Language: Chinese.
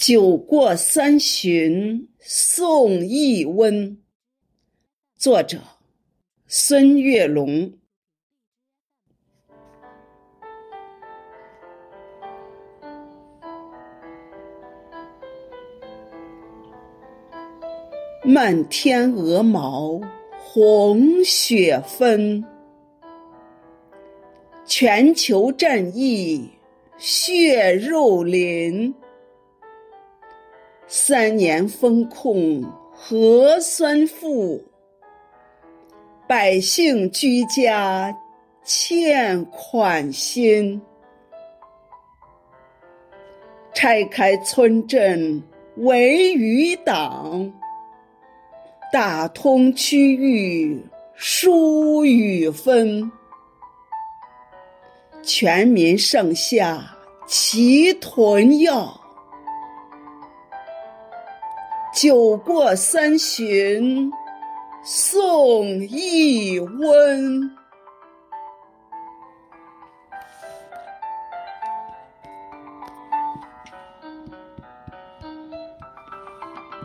酒过三巡送一温。作者：孙月龙。漫天鹅毛红雪纷，全球战役血肉淋。三年封控核酸负，百姓居家欠款心。拆开村镇围余党，打通区域疏与分。全民上下齐囤药。酒过三巡，送一温。